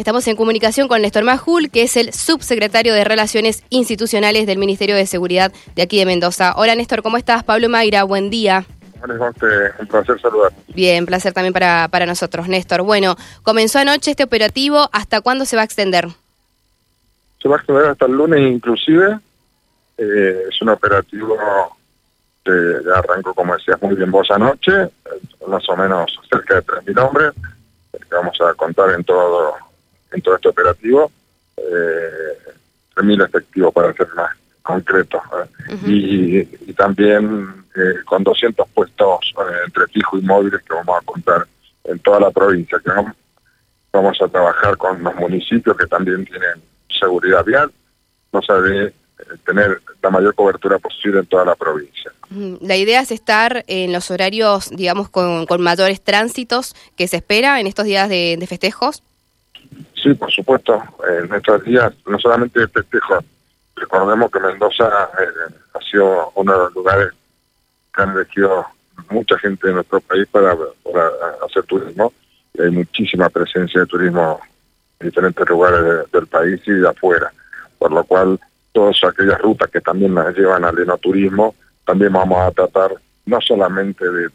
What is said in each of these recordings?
Estamos en comunicación con Néstor Majul, que es el subsecretario de Relaciones Institucionales del Ministerio de Seguridad de aquí de Mendoza. Hola Néstor, ¿cómo estás? Pablo Mayra, buen día. Un placer saludar. Bien, placer también para, para nosotros, Néstor. Bueno, comenzó anoche este operativo, ¿hasta cuándo se va a extender? Se va a extender hasta el lunes inclusive. Eh, es un operativo que arrancó, como decías muy bien vos anoche, más o menos cerca de 3.000 hombres, que vamos a contar en todo en todo este operativo, eh, 3.000 efectivos para ser más concreto. ¿eh? y, también eh, con 200 puestos eh, entre fijo y móviles que vamos a contar en toda la provincia, que vamos, a trabajar con los municipios que también tienen seguridad vial, no sabe tener la mayor cobertura posible en toda la provincia. La idea es estar en los horarios, digamos, con, mayores tránsitos que se espera en estos días de, festejos. Sí, por supuesto. En estos días, no solamente de festejos, recordemos que Mendoza eh, ha sido uno de los lugares que han elegido mucha gente de nuestro país para, hacer turismo. Y hay muchísima presencia de turismo en diferentes lugares del país y de afuera. Por lo cual, todas aquellas rutas que también nos llevan al enoturismo, también vamos a tratar no solamente de,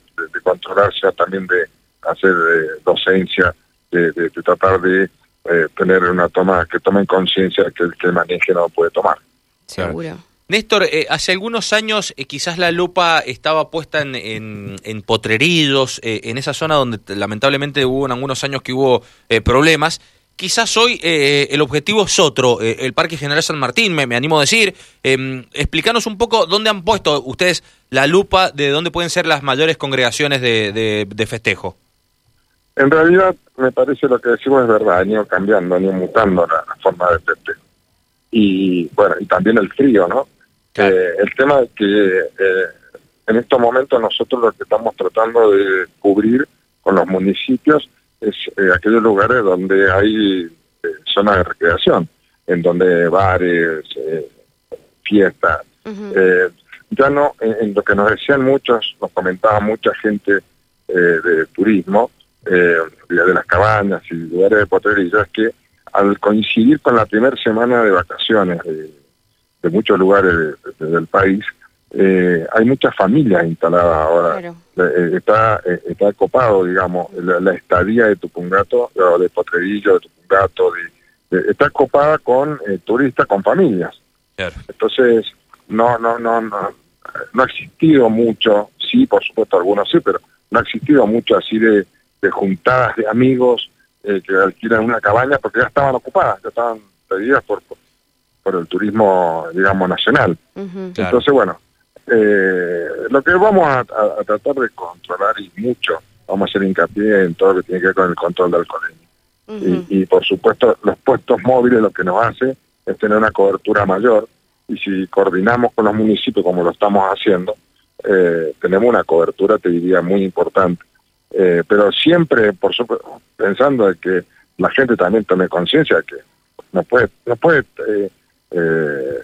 controlar, sino también de hacer eh, docencia, de, tratar de eh, tener una toma, que tomen conciencia que el que maneje no puede tomar. Seguro. Néstor, eh, hace algunos años eh, quizás la lupa estaba puesta en, en, potrerillos, eh, en esa zona donde lamentablemente hubo en algunos años que hubo problemas. Quizás hoy el objetivo es otro, el Parque General San Martín, me, animo a decir. Em, explícanos un poco dónde han puesto ustedes la lupa, de dónde pueden ser las mayores congregaciones de, de, festejo. En realidad, me parece lo que decimos es verdad, han ido cambiando, han ido mutando la forma de festejo y bueno, y también el frío, ¿no? Eh, el tema es que eh, en estos momentos nosotros lo que estamos tratando de cubrir con los municipios es eh, aquellos lugares donde hay zonas de recreación, en donde bares, fiestas. ya no, en, lo que nos decían muchos, nos comentaba mucha gente de turismo, de las cabañas y lugares de potrerillo, es que al coincidir con la primera semana de vacaciones de, muchos lugares del país, eh, hay muchas familias instaladas ahora. Eh, está, eh, está copado, digamos, la, estadía de Tupungato, de Potrerillo, de Tupungato, de, está copada con turistas, con familias. Entonces, no, no, no, no, no ha existido mucho, sí, por supuesto algunos sí, pero no ha existido mucho así de, de juntadas de amigos eh, que alquilan una cabaña porque ya estaban ocupadas, ya estaban pedidas por, por, el turismo, digamos, nacional. Entonces, bueno, eh, lo que vamos a, tratar de controlar y mucho, vamos a hacer hincapié en todo lo que tiene que ver con el control del alcoholismo. y, por supuesto, los puestos móviles lo que nos hace es tener una cobertura mayor y si coordinamos con los municipios como lo estamos haciendo, eh, tenemos una cobertura, te diría, muy importante. Eh, pero siempre, por supuesto, pensando de que la gente también tome conciencia de que no puede, no puede eh, eh,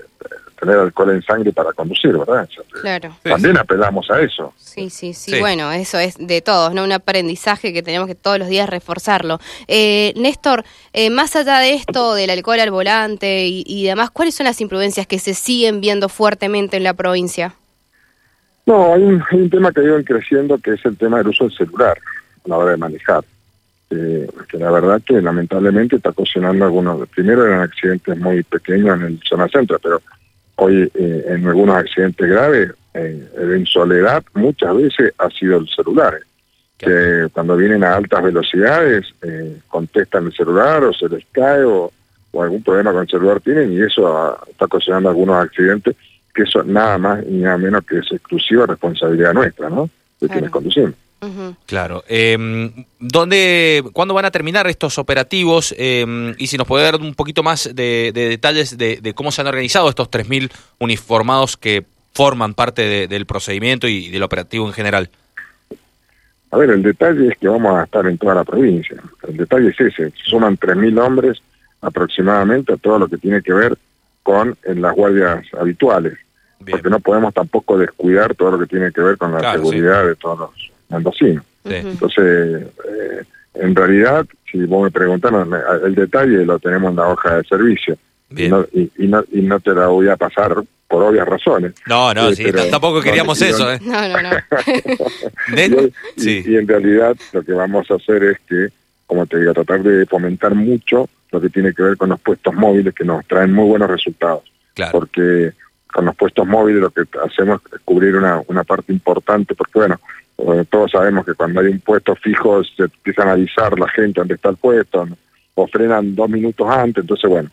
tener alcohol en sangre para conducir, ¿verdad? Claro. También apelamos a eso. Sí, sí, sí, Bueno, eso es de todos, ¿no? Un aprendizaje que tenemos que todos los días reforzarlo. Eh, Néstor, más allá de esto, del alcohol al volante y, y demás, ¿cuáles son las imprudencias que se siguen viendo fuertemente en la provincia? No, hay un, tema que ha ido creciendo que es el tema del uso del celular a la hora de manejar. Eh, que la verdad que lamentablemente está ocasionando algunos, primero eran accidentes muy pequeños en el zona centro, pero hoy eh, en algunos accidentes graves, eh, en soledad, muchas veces ha sido el celular. Que cuando vienen a altas velocidades contestan el celular o se les cae o, algún problema con el celular tienen y eso está ocasionando algunos accidentes que eso nada más y nada menos que es exclusiva responsabilidad nuestra, ¿no? De quienes conducimos. Claro. Eh, ¿dónde, ¿Cuándo van a terminar estos operativos? Em, y si nos puede dar un poquito más de, detalles de, cómo se han organizado estos 3.000 uniformados que forman parte del procedimiento y del operativo en general. A ver, el detalle es que vamos a estar en toda la provincia. El detalle es ese. Suman 3.000 hombres aproximadamente a todo lo que tiene que ver con en las guardias habituales, porque no podemos tampoco descuidar todo lo que tiene que ver con la seguridad de todos los mendocinos. Entonces, eh, en realidad, si vos me preguntás, el detalle lo tenemos en la hoja de servicio. Y no, y, no, y no te la voy a pasar por obvias razones. No, no, sí, tampoco queríamos eso. ¿eh? No, no, no. sí. y, en realidad lo que vamos a hacer es que, como te digo, tratar de fomentar mucho lo que tiene que ver con los puestos móviles que nos traen muy buenos resultados. Claro. Porque con los puestos móviles lo que hacemos es cubrir una, una parte importante, porque bueno, eh, todos sabemos que cuando hay un puesto fijo se empiezan a avisar la gente dónde está el puesto, o frenan dos minutos antes, entonces bueno,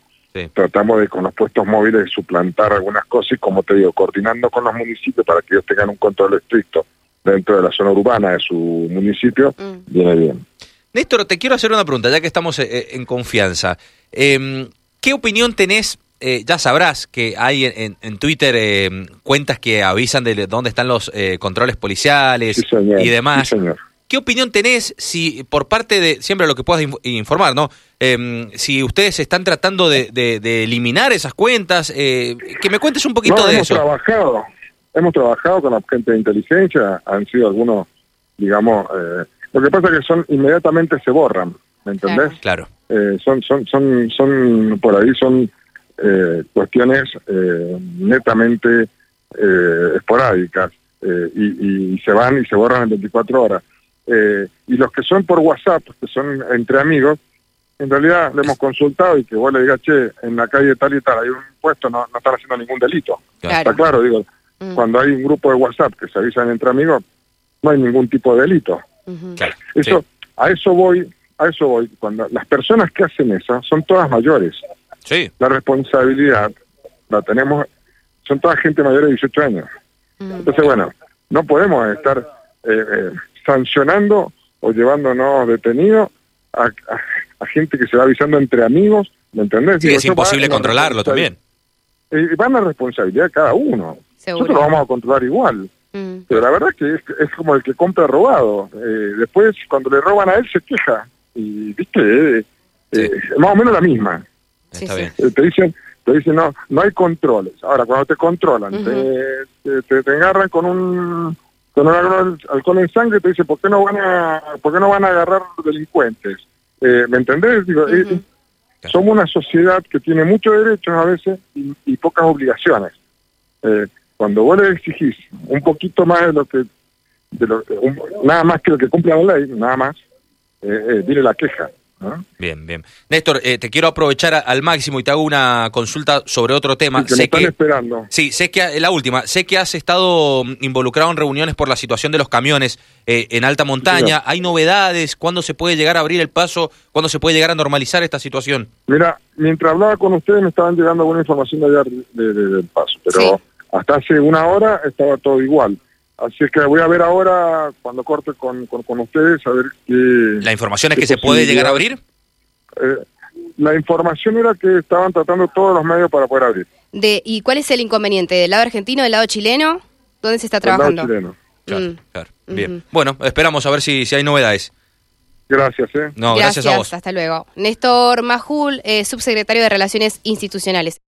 tratamos de con los puestos móviles suplantar algunas cosas y como te digo, coordinando con los municipios para que ellos tengan un control estricto dentro de la zona urbana de su municipio, mm. viene bien. Néstor, te quiero hacer una pregunta, ya que estamos eh, en confianza. Em, ¿Qué opinión tenés eh, ya sabrás que hay en, en Twitter eh, cuentas que avisan de dónde están los eh, controles policiales y demás. ¿Qué opinión tenés si por parte de, siempre lo que puedas informar, ¿no? Em, si ustedes están tratando de, eliminar esas cuentas, que me cuentes un poquito de hemos Trabajado, hemos trabajado con la gente de inteligencia, han sido algunos, digamos, lo que pasa es que son inmediatamente se borran, ¿me entendés? Claro. son, son, son, son, por ahí son eh, cuestiones eh, netamente eh, esporádicas y, y, se van y se borran en 24 horas. y los que son por WhatsApp, que son entre amigos, en realidad le hemos consultado y que vos le digas, che, en la calle tal y tal hay un puesto, no, no están haciendo ningún delito. Está claro, digo, mm. cuando hay un grupo de WhatsApp que se avisan entre amigos, no hay ningún tipo de delito. Eso, a eso voy, a eso voy. Cuando las personas que hacen eso son todas mayores. La responsabilidad la tenemos, son toda gente mayor de 18 años. Mm. Entonces, bueno, no podemos estar eh, eh, sancionando o llevándonos detenidos a, gente que se va avisando entre amigos, ¿me entendés? Sí, es imposible controlarlo también. Y van a responsabilidad de cada uno. Nosotros lo vamos a controlar igual. Mm. Pero la verdad que es, como el que compra robado. Eh, después, cuando le roban a él, se queja. Y, viste, más o menos la misma. Eh, te dicen, te dicen no, no hay controles. Ahora, cuando te controlan, te, te, agarran con un con un alcohol en sangre, te dicen, ¿por qué no van a, por qué no van a agarrar delincuentes? Eh, ¿Me entendés? Digo, eh, somos una sociedad que tiene muchos derechos a veces y, pocas obligaciones. Cuando vos le exigís un poquito más de lo que, de lo, nada más que lo que cumple la ley, nada más, eh, viene la queja. Bien, bien. Néstor, eh, te quiero aprovechar al máximo y te hago una consulta sobre otro tema. sé están esperando. Sí, sé que eh, la última. Sé que has estado mm, involucrado en reuniones por la situación de los camiones eh, en alta montaña. ¿Hay novedades? ¿Cuándo se puede llegar a abrir el paso? ¿Cuándo se puede llegar a normalizar esta situación? Mira, mientras hablaba con ustedes me estaban llegando buena información de allá del paso, pero hasta hace una hora estaba todo igual. Así es que voy a ver ahora, cuando corte con, con, ustedes, a ver qué... ¿La información es que se puede llegar a abrir? Eh, la información era que estaban tratando todos los medios para poder abrir. De, ¿Y cuál es el inconveniente? ¿Del lado argentino, del lado chileno? ¿Dónde se está trabajando? Del lado chileno. Claro, mm. Bien. Bueno, esperamos a ver si, si hay novedades. Gracias, ¿eh? No, gracias, a vos. Hasta luego. Néstor Majul, eh, subsecretario de Relaciones Institucionales.